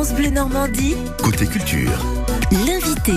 France Bleu Normandie, Côté culture. l'invité.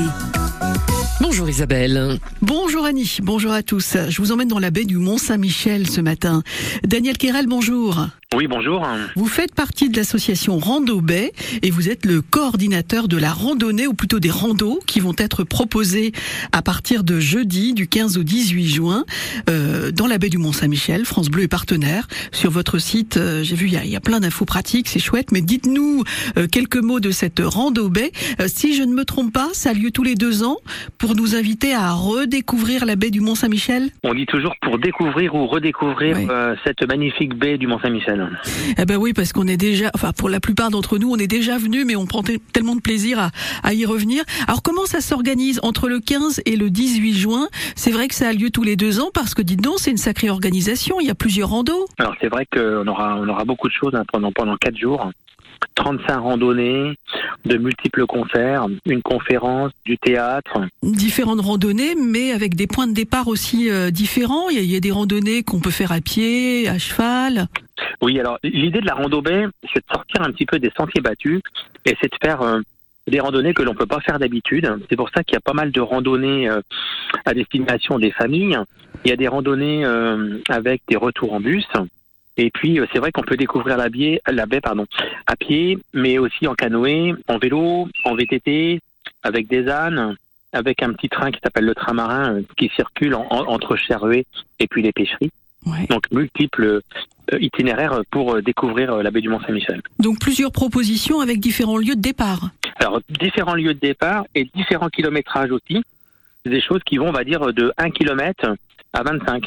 Bonjour Isabelle. Bonjour Annie, bonjour à tous. Je vous emmène dans la baie du Mont-Saint-Michel ce matin. Daniel Quérel, bonjour. Oui, bonjour. Vous faites partie de l'association Rando Baie et vous êtes le coordinateur de la randonnée, ou plutôt des randos, qui vont être proposés à partir de jeudi, du 15 au 18 juin, euh, dans la baie du Mont-Saint-Michel. France Bleu est partenaire. Sur votre site, euh, j'ai vu, il y a, il y a plein d'infos pratiques, c'est chouette, mais dites-nous euh, quelques mots de cette Rando Baie. Euh, si je ne me trompe pas, ça a lieu tous les deux ans pour nous inviter à redécouvrir la baie du Mont-Saint-Michel? On dit toujours pour découvrir ou redécouvrir Oui. cette magnifique baie du Mont-Saint-Michel. Eh ben oui, parce qu'on est déjà, enfin pour la plupart d'entre nous, on est déjà venus, mais on prend te- tellement de plaisir à, y revenir. Alors comment ça s'organise entre le 15 et le 18 juin? C'est vrai que ça a lieu tous les deux ans, parce que dites donc, c'est une sacrée organisation. Il y a plusieurs randos. Alors c'est vrai qu'on aura, on aura beaucoup de choses hein, pendant pendant quatre jours. 35 randonnées, de multiples concerts, une conférence, du théâtre. Différentes randonnées, mais avec des points de départ aussi euh, différents. Il y, a, il y a des randonnées qu'on peut faire à pied, à cheval. Oui, alors l'idée de la rando baie, c'est de sortir un petit peu des sentiers battus et c'est de faire euh, des randonnées que l'on peut pas faire d'habitude. C'est pour ça qu'il y a pas mal de randonnées euh, à destination des familles. Il y a des randonnées euh, avec des retours en bus. Et puis euh, c'est vrai qu'on peut découvrir la baie, la baie pardon, à pied, mais aussi en canoë, en vélo, en VTT, avec des ânes, avec un petit train qui s'appelle le train marin euh, qui circule en- en- entre Cherruet et puis les pêcheries. Ouais. Donc multiples euh, itinéraires pour découvrir la baie du Mont-Saint-Michel. Donc plusieurs propositions avec différents lieux de départ. Alors différents lieux de départ et différents kilométrages aussi. Des choses qui vont, on va dire, de 1 km à 25.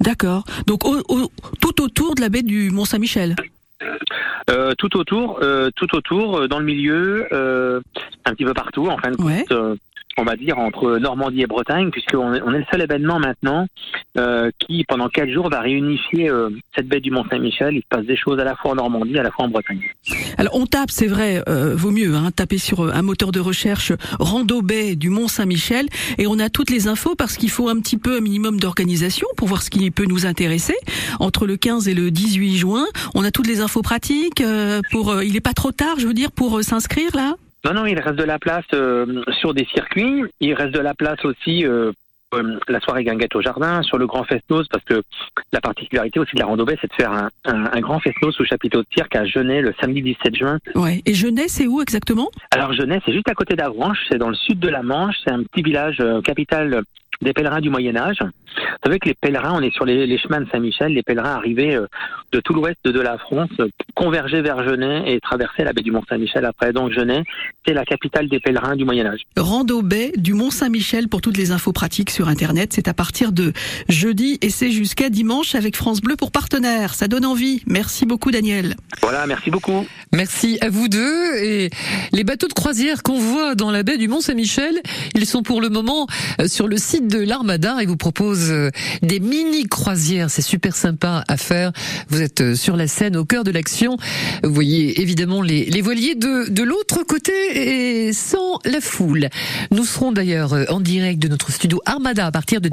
D'accord. Donc au- au- tout autour de la baie du Mont-Saint-Michel. Euh, tout autour, euh, tout autour, euh, dans le milieu, euh, un petit peu partout, en fin de compte, Ouais. On va dire entre Normandie et Bretagne, puisqu'on est, on est le seul événement maintenant euh, qui, pendant quatre jours, va réunifier euh, cette baie du Mont-Saint-Michel. Il se passe des choses à la fois en Normandie, à la fois en Bretagne. Alors on tape, c'est vrai, euh, vaut mieux hein, taper sur euh, un moteur de recherche Rando Bay du Mont Saint-Michel et on a toutes les infos parce qu'il faut un petit peu un minimum d'organisation pour voir ce qui peut nous intéresser. Entre le 15 et le 18 juin, on a toutes les infos pratiques euh, pour. euh, il est pas trop tard, je veux dire, pour s'inscrire là? Non, non, il reste de la place euh, sur des circuits. Il reste de la place aussi euh, euh, la soirée guinguette au jardin, sur le grand festos, parce que la particularité aussi de la randonnée, c'est de faire un, un, un grand festos sous chapiteau de cirque à Genève le samedi 17 juin. Ouais. Et Genève, c'est où exactement? Alors Genève, c'est juste à côté d'Avranches, c'est dans le sud de la Manche, c'est un petit village euh, capital des pèlerins du Moyen Âge. Vous savez que les pèlerins, on est sur les, les chemins de Saint-Michel, les pèlerins arrivaient euh, de tout l'ouest de la France, euh, convergeaient vers Genève et traversaient la baie du Mont-Saint-Michel après. Donc Genève, c'est la capitale des pèlerins du Moyen Âge. Rando Bay du Mont Saint-Michel pour toutes les infos pratiques sur internet. C'est à partir de jeudi et c'est jusqu'à dimanche avec France Bleu pour partenaire. Ça donne envie. Merci beaucoup Daniel. Voilà, merci beaucoup. Merci à vous deux. Et les bateaux de croisière qu'on voit dans la baie du Mont-Saint-Michel, ils sont pour le moment euh, sur le site de l'Armada et vous proposent euh, des mini croisières. C'est super sympa à faire. Vous êtes euh, sur la scène au cœur de l'action. Vous voyez évidemment les, les voiliers de, de l'autre côté et sans la foule. Nous serons d'ailleurs euh, en direct de notre studio Armada à partir de